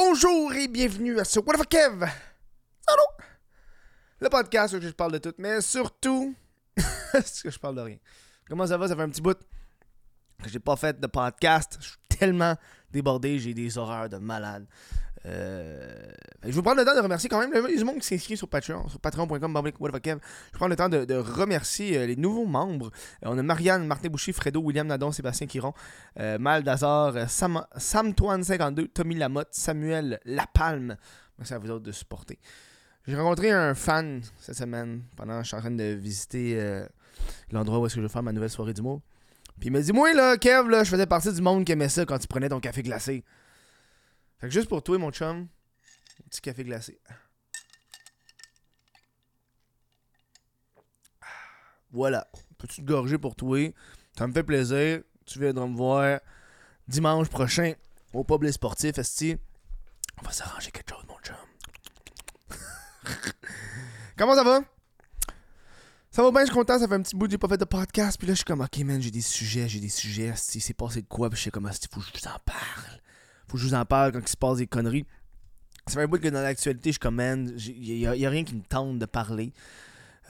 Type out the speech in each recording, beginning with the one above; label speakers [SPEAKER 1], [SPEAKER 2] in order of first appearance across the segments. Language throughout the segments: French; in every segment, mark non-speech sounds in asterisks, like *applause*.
[SPEAKER 1] Bonjour et bienvenue à ce What the Kev? Allô? Le podcast où je parle de tout, mais surtout, *laughs* est-ce que je parle de rien? Comment ça va? Ça fait un petit bout que j'ai pas fait de podcast. Je suis tellement débordé, j'ai des horreurs de malade. Euh, je vais prendre le temps de remercier quand même le monde qui s'est sur Patreon, sur patreon.com. Je prendre le temps de, remercier euh, les nouveaux membres. Euh, on a Marianne, Martin Boucher, Fredo, William Nadon, Sébastien Quiron, Mal Dazar, Sam, Sam52, Tommy Lamotte, Samuel Lapalme. Merci à vous autres de supporter. J'ai rencontré un fan cette semaine pendant que je suis en train de visiter l'endroit où est-ce que je vais faire ma nouvelle soirée du mot. Puis il m'a dit Moi là, Kev, là, je faisais partie du monde qui aimait ça quand tu prenais ton café glacé. Fait que juste pour toi, mon chum, un petit café glacé. Voilà. Petite gorgée pour toi? Ça me fait plaisir. Tu viendras me voir dimanche prochain au public sportif, Esti. On va s'arranger quelque chose, mon chum. *laughs* Comment ça va? Ça va bien, je suis content, ça fait un petit bout j'ai pas fait de podcast. Puis là, je suis comme, ok, man, j'ai des sujets, j'ai des sujets. C'est passé de quoi? Puis je sais comme, il faut que je vous en parle faut que je vous en parle quand il se passe des conneries. Ça fait un bout que dans l'actualité, je commande. Il n'y a, rien qui me tente de parler.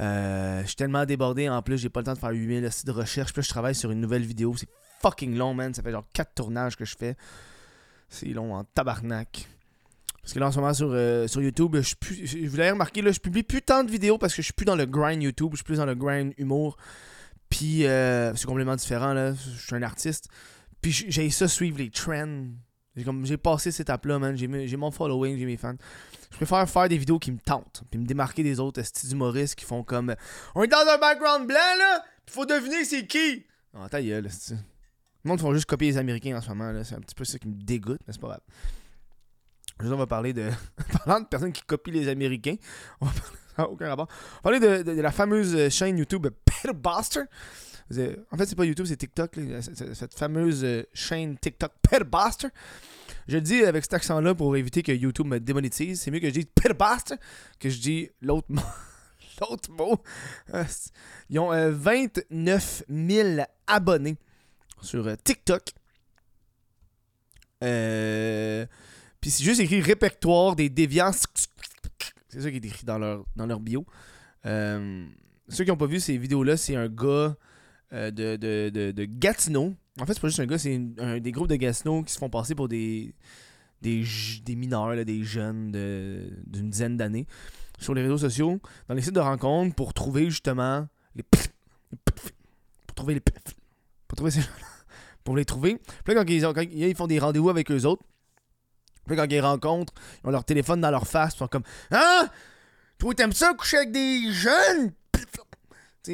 [SPEAKER 1] Euh, je suis tellement débordé. En plus, j'ai pas le temps de faire 8000 de recherche. Puis là, je travaille sur une nouvelle vidéo. C'est fucking long, man. Ça fait genre 4 tournages que je fais. C'est long en tabarnak. Parce que là, en ce moment, sur, euh, sur YouTube, je, je vous l'avez remarqué, là, je publie plus tant de vidéos parce que je suis plus dans le grind YouTube. Je suis plus dans le grind humour. Puis, euh, c'est complètement différent, là. Je suis un artiste. Puis, j'ai ça suivre les trends j'ai passé cette étape-là, man. J'ai mon following, j'ai mes fans. Je préfère faire des vidéos qui me tentent, puis me démarquer des autres styles humoristes qui font comme On est dans un background blanc, là, faut deviner c'est qui. Oh, ta gueule, Le monde font juste copier les Américains en ce moment, là. C'est un petit peu ça qui me dégoûte, mais c'est pas grave. Aujourd'hui, on va parler de. *laughs* Parlant de personnes qui copient les Américains, on va parler. aucun rapport. On va parler de, la fameuse chaîne YouTube Peter Buster. En fait, c'est pas YouTube, c'est TikTok. cette fameuse euh, chaîne TikTok *laughs* Petbuster. Je le dis avec cet accent-là pour éviter que YouTube me démonétise. C'est mieux que je dise Petbuster que je dis *laughs* l'autre mot. l'autre mot. Euh, ils ont 29 euh, 000 abonnés sur TikTok. Puis c'est juste écrit répertoire des déviances. C'est ça qui est écrit dans leur, dans leur bio. ceux qui n'ont pas vu ces vidéos-là, c'est un gars euh, de, de, de, Gatineau. En fait, c'est pas juste un gars, c'est un, des groupes de Gatineau qui se font passer pour des, des, des mineurs, des jeunes d'une dizaine d'années sur les réseaux sociaux, dans les sites de rencontres pour trouver justement les. pour trouver les. pour trouver ces pour les trouver. Puis là, quand ils, quand ils font des rendez-vous avec eux autres, puis là, quand ils rencontrent, ils ont leur téléphone dans leur face, ils sont comme Hein? Toi, t'aimes ça coucher avec des jeunes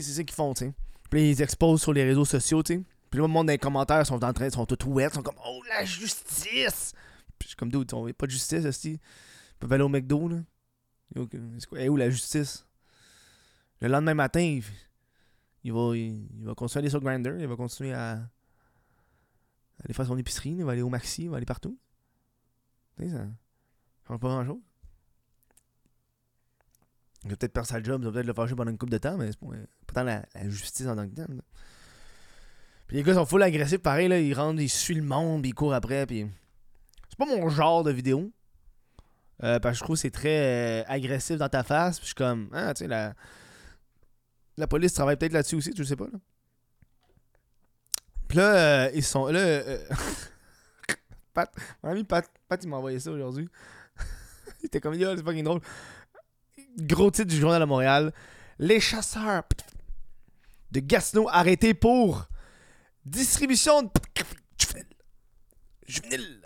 [SPEAKER 1] c'est ça qu'ils font, tu sais. Puis ils exposent sur les réseaux sociaux, tu. Puis le monde dans les commentaires sont en train, sont tout ouverts, sont comme Oh la justice! Puis je suis comme d'où, on pas de justice, aussi. Ils peuvent aller au McDo, là. C'est quoi? où la justice? Le lendemain matin, il, va, il, va continuer à aller sur Grindr, il va continuer à, aller faire son épicerie, il va aller au Maxi, il va aller partout. Tu sais, ça change pas grand chose. Il va peut-être perdre sa job, il va peut-être le fâcher pendant une couple de temps, mais c'est pas, la, justice en tant que tel. Puis les gars sont full agressifs, pareil, là, ils rentrent, ils suivent le monde, ils courent après, puis. C'est pas mon genre de vidéo. Euh, parce que je trouve que c'est très euh, agressif dans ta face, puis je suis comme, ah, tu sais, la. La police travaille peut-être là-dessus aussi, tu sais pas, là. Puis là, euh, ils sont. Là. *laughs* Pat, mon ami Pat, Pat il m'a envoyé ça aujourd'hui. *laughs* il était comme, yo, c'est fucking drôle gros titre du Journal de Montréal. Les chasseurs de Gatineau arrêtés pour distribution de juvénile.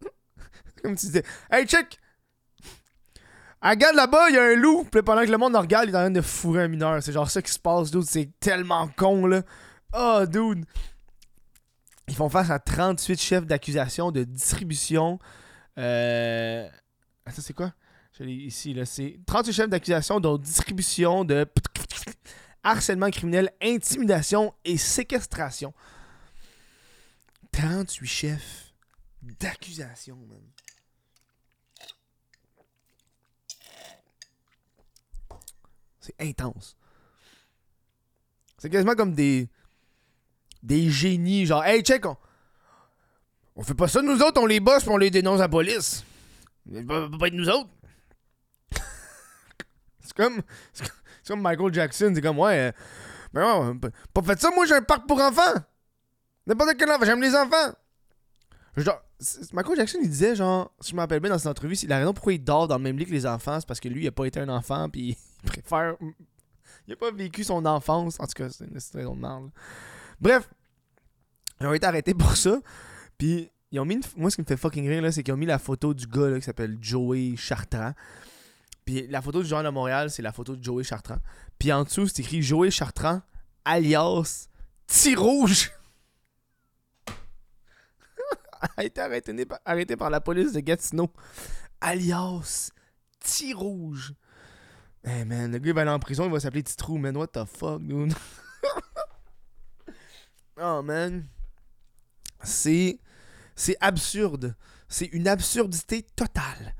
[SPEAKER 1] *laughs* Comme tu disais, hey check! Regarde là-bas, il y a un loup. Puis pendant que le monde regarde, il est en train de fourrer un mineur. C'est genre ça qui se passe, dude. C'est tellement con, là. Oh, dude. Ils font face à 38 chefs d'accusation de distribution. Euh... Ça, c'est quoi? Ici, là. C'est 38 chefs d'accusation de distribution de harcèlement criminel, intimidation et séquestration. 38 chefs d'accusation, man. C'est intense. C'est quasiment comme des des génies, genre, hey, check, on, on fait pas ça nous autres, on les bosse pis on les dénonce à la police. Ça peut pas être nous autres. *laughs* c'est comme. Michael Jackson, c'est comme, ouais. Euh, mais ouais, pas fait ça, moi j'ai un parc pour enfants. N'importe quel enfant, j'aime les enfants. Genre, Michael Jackson, il disait, genre, si je me rappelle bien dans cette entrevue, la raison pourquoi il dort dans le même lit que les enfants, c'est parce que lui, il a pas été un enfant, puis *laughs* il préfère. Il a pas vécu son enfance. En tout cas, c'est une histoire de. Bref, ils ont été arrêtés pour ça. Puis, ils ont mis Moi, ce qui me fait fucking rire, là, c'est qu'ils ont mis la photo du gars là, qui s'appelle Joey Chartrand. Puis, la photo du joueur de Montréal, c'est la photo de Joey Chartrand. Puis, en dessous, c'est écrit Joey Chartrand, alias T Rouge. *laughs* a été arrêté, par la police de Gatineau. Alias T Rouge. Hey man, le gars il va aller en prison, il va s'appeler Titrou, man. What the fuck, dude? *laughs* oh man. C'est. C'est absurde. C'est une absurdité totale.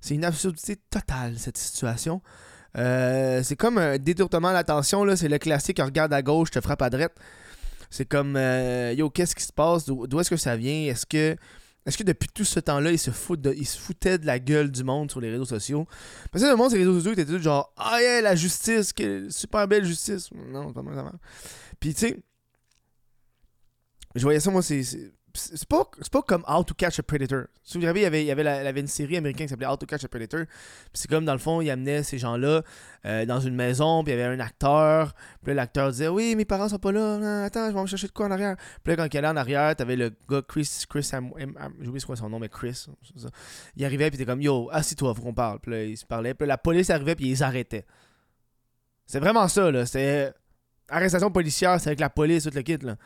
[SPEAKER 1] C'est une absurdité totale, cette situation. Euh, c'est comme un détournement d'attention, là. C'est le classique, regarde à gauche, te frappe à droite. C'est comme, euh, yo, qu'est-ce qui se passe? D'où est-ce que ça vient? Est-ce que est-ce que depuis tout ce temps-là, il se, il se foutait de la gueule du monde sur les réseaux sociaux? Parce que le monde sur les réseaux sociaux était tout genre Ah yeah, la justice, super belle justice. Non, pas mal, Puis tu sais, je voyais ça, moi, c'est c'est pas, pas comme How to Catch a Predator. Si vous il y avait, il y avait, une série américaine qui s'appelait How to Catch a Predator. c'est comme, dans le fond, il amenait ces gens-là euh, dans une maison, puis il y avait un acteur. Puis l'acteur disait Oui, mes parents sont pas là. attends, je vais me chercher de quoi en arrière. Puis là, quand il allait en arrière, t'avais le gars Chris, Chris, j'ai oublié son nom, mais Chris. Il arrivait, puis t'es comme Yo, assis-toi, faut qu'on parle. Puis là, il se parlait. Puis la police arrivait, puis ils arrêtaient. C'est vraiment ça, là. C'était arrestation policière, c'est avec la police, tout le kit, là.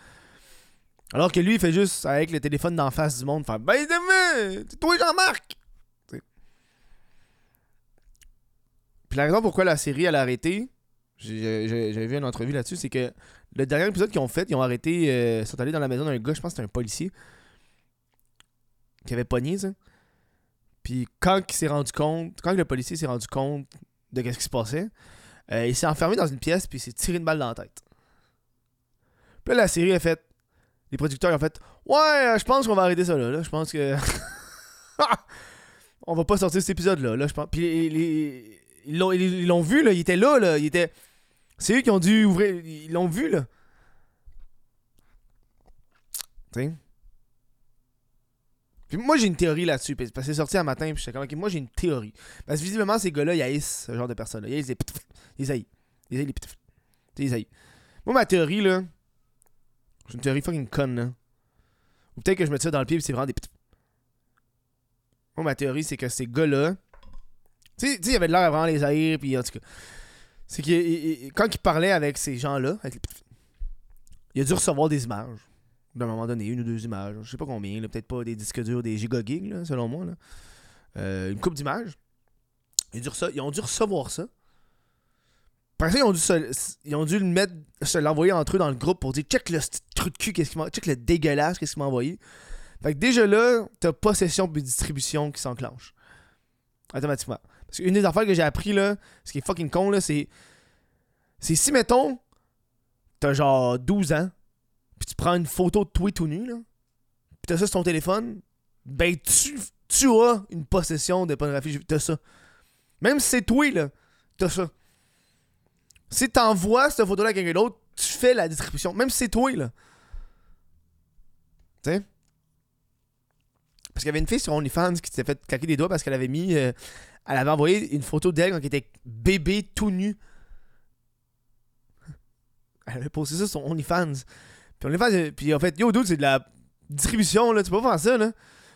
[SPEAKER 1] Alors que lui, il fait juste, avec le téléphone d'en face du monde, faire Ben, c'est toi, Jean-Marc! Puis la raison pourquoi la série, elle a arrêté, j'avais vu une entrevue là-dessus, c'est que le dernier épisode qu'ils ont fait, ils ont arrêté, euh, sont allés dans la maison d'un gars, je pense que c'était un policier, qui avait pogné, ça. Puis quand il s'est rendu compte, quand le policier s'est rendu compte de ce qui se passait, euh, il s'est enfermé dans une pièce, puis il s'est tiré une balle dans la tête. Puis là, la série a fait les producteurs ont fait Ouais, euh, je pense qu'on va arrêter ça là. Je pense que. *laughs* on va pas sortir cet épisode-là. Là, je pense. Puis ils l'ont vu, là. Ils étaient là, là. Ils étaient. C'est eux qui ont dû ouvrir. Ils l'ont vu, là. Tu Puis moi, j'ai une théorie là-dessus. Parce que c'est sorti un matin. Puis j'étais comme, moi, j'ai une théorie. Parce que visiblement, ces gars-là, ils haïssent ce genre de personnes-là. Ils haïssent les. Ils haïssent. Ils haïssent les. Ils haïssent. Moi, ma théorie, là. C'est une théorie fucking conne, là. Ou peut-être que je me tire dans le pied et c'est vraiment des. Moi, ma théorie, c'est que ces gars-là. Tu sais, il y avait de l'air avant les haïr, puis en tout cas. C'est que quand il parlait avec ces gens-là, il a dû recevoir des images. D'un moment donné, une ou deux images. Je sais pas combien, peut-être pas des disques durs, des gigagigs, selon moi. Euh, une coupe d'images. Ils ont dû recevoir ça. Ont dû, ils ont dû le mettre, se l'envoyer entre eux dans le groupe pour dire check le truc de cul, qu'est-ce qu'il m'a, check le dégueulasse, qu'est-ce qu'il m'a envoyé. Fait que déjà là, t'as possession puis distribution qui s'enclenche. Automatiquement. Parce qu'une des affaires que j'ai appris là, ce qui est fucking con là, c'est. C'est si mettons, t'as genre 12 ans, puis tu prends une photo de toi tout nu là, puis t'as ça sur ton téléphone, ben tu, tu as une possession de pornographie, t'as ça. Même si c'est toi là, t'as ça. Si t'envoies cette photo-là à quelqu'un d'autre, tu fais la distribution. Même si c'est toi, là. Tu sais? Parce qu'il y avait une fille sur OnlyFans qui s'était fait claquer des doigts parce qu'elle avait mis. Euh, elle avait envoyé une photo d'elle quand elle était bébé tout nu. *laughs* Elle avait posté ça sur OnlyFans. Puis OnlyFans, euh, puis en fait, yo, dude, c'est de la distribution, là. Tu peux pas faire ça, là.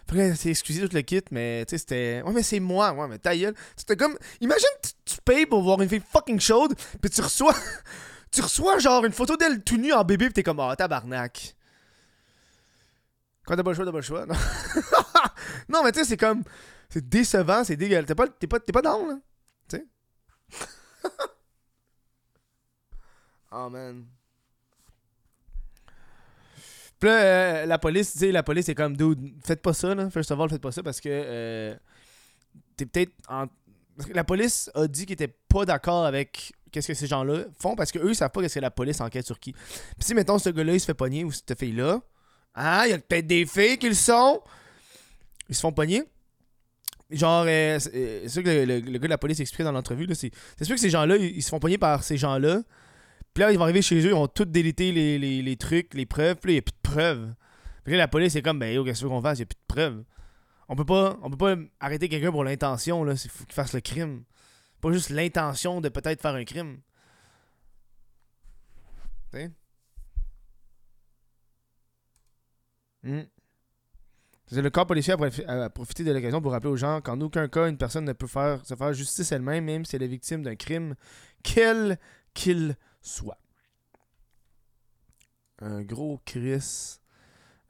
[SPEAKER 1] Après, c'est excusé tout le kit, mais tu sais, c'était. Ouais, mais c'est moi, ouais, mais ta gueule. C'était comme. Imagine, tu, payes pour voir une fille fucking chaude, puis tu reçois. *laughs* tu reçois genre une photo d'elle tout nue en bébé, puis t'es comme, oh, tabarnak. Quand t'as pas le choix, t'as pas le choix. Non, *laughs* non mais tu sais, c'est comme. C'est décevant, c'est dégueulasse. T'es pas, t'es pas, t'es pas down, là. Tu sais? *laughs* oh man. Puis là, euh, la police, tu sais, la police est comme, dude, faites pas ça, là. First of all, faites pas ça parce que euh, t'es peut-être en. La police a dit qu'il était pas d'accord avec qu'est-ce que ces gens-là font parce qu'eux, ils savent pas qu'est-ce que la police enquête sur qui. Puis si, mettons, ce gars-là, il se fait pogner ou cette fille-là, ah, il y a peut-être des filles qui le sont. Ils se font pogner. Genre, euh, c'est euh, c'est ça que le, gars de la police expliquait dans l'entrevue. C'est sûr que ces gens-là, ils, se font pogner par ces gens-là. Puis là, ils vont arriver chez eux, ils vont tout déliter les, trucs, les preuves. Puis là, il n'y a plus de preuves. Puis là, la police est comme, ben, yo, qu'est-ce qu'on fasse? Il n'y a plus de preuves. On peut pas, peut pas arrêter quelqu'un pour l'intention, là. Il faut qu'il fasse le crime. Pas juste l'intention de peut-être faire un crime. Tu sais? Hmm. C'est le corps policier a profité de l'occasion pour rappeler aux gens qu'en aucun cas une personne ne peut faire, se faire justice elle-même, même si elle est victime d'un crime, quel qu'il soit. Un gros Chris.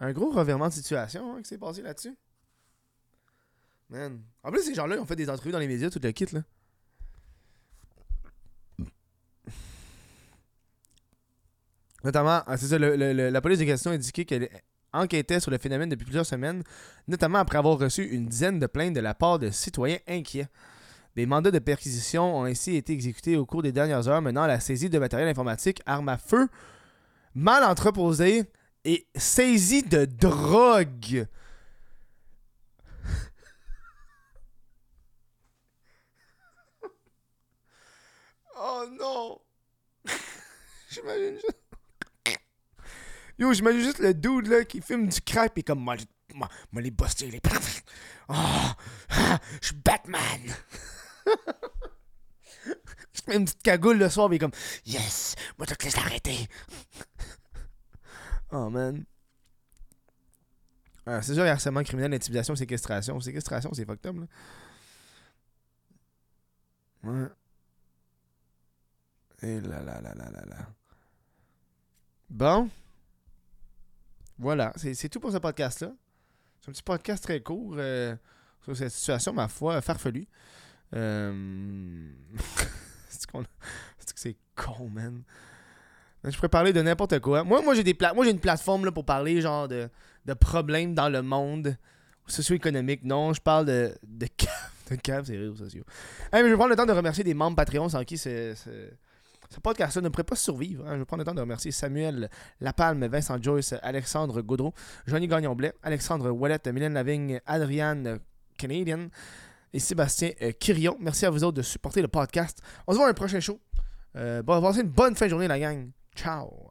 [SPEAKER 1] Un gros revirement de situation hein, qui s'est passé là-dessus. En plus, ces gens-là, ils ont fait des entrevues dans les médias, tout le kit, là. Notamment, ah, c'est ça, le- la police de question a indiqué qu'elle enquêtait sur le phénomène depuis plusieurs semaines, notamment après avoir reçu une dizaine de plaintes de la part de citoyens inquiets. Des mandats de perquisition ont ainsi été exécutés au cours des dernières heures, menant à la saisie de matériel informatique, armes à feu, mal entreposées et saisie de drogue. Oh non! *laughs* J'imagine juste. Yo, j'imagine juste le dude là qui filme du crack et comme moi, moi, moi les buster, les. Oh, *laughs* je suis Batman! *laughs* Je mets une petite cagoule le soir, mais comme Yes! Moi, je te laisse arrêter! oh man. Ah, c'est sûr, harcèlement criminel, intimidation, séquestration. Séquestration, c'est fucked up, là. Ouais. Et là là là là là là. Bon. Voilà, c'est c'est tout pour ce podcast-là. C'est un petit podcast très court euh, sur cette situation, ma foi, farfelue. Euh... *laughs* c'est qu'on- c'est c'est con, man? Je pourrais parler de n'importe quoi. Moi, moi j'ai pla- une plateforme là, pour parler genre de, de problèmes dans le monde socio-économique. Non, je parle de de *laughs* cave, de cave, c'est réseaux sociaux. Hey, mais je vais prendre le temps de remercier des membres Patreon sans qui ce, ce, podcast-là ne pourrait pas survivre. hein. Je vais prendre le temps de remercier Samuel Lapalme, Vincent Joyce, Alexandre Gaudreau, Johnny Gagnon-Blais, Alexandre Ouellette, Mylène Lavigne, Adriane Canadian et Sébastien euh, Quirion. Merci à vous autres de supporter le podcast. On se voit un prochain show. Euh, bon, passez une bonne fin de journée, la gang. Ciao.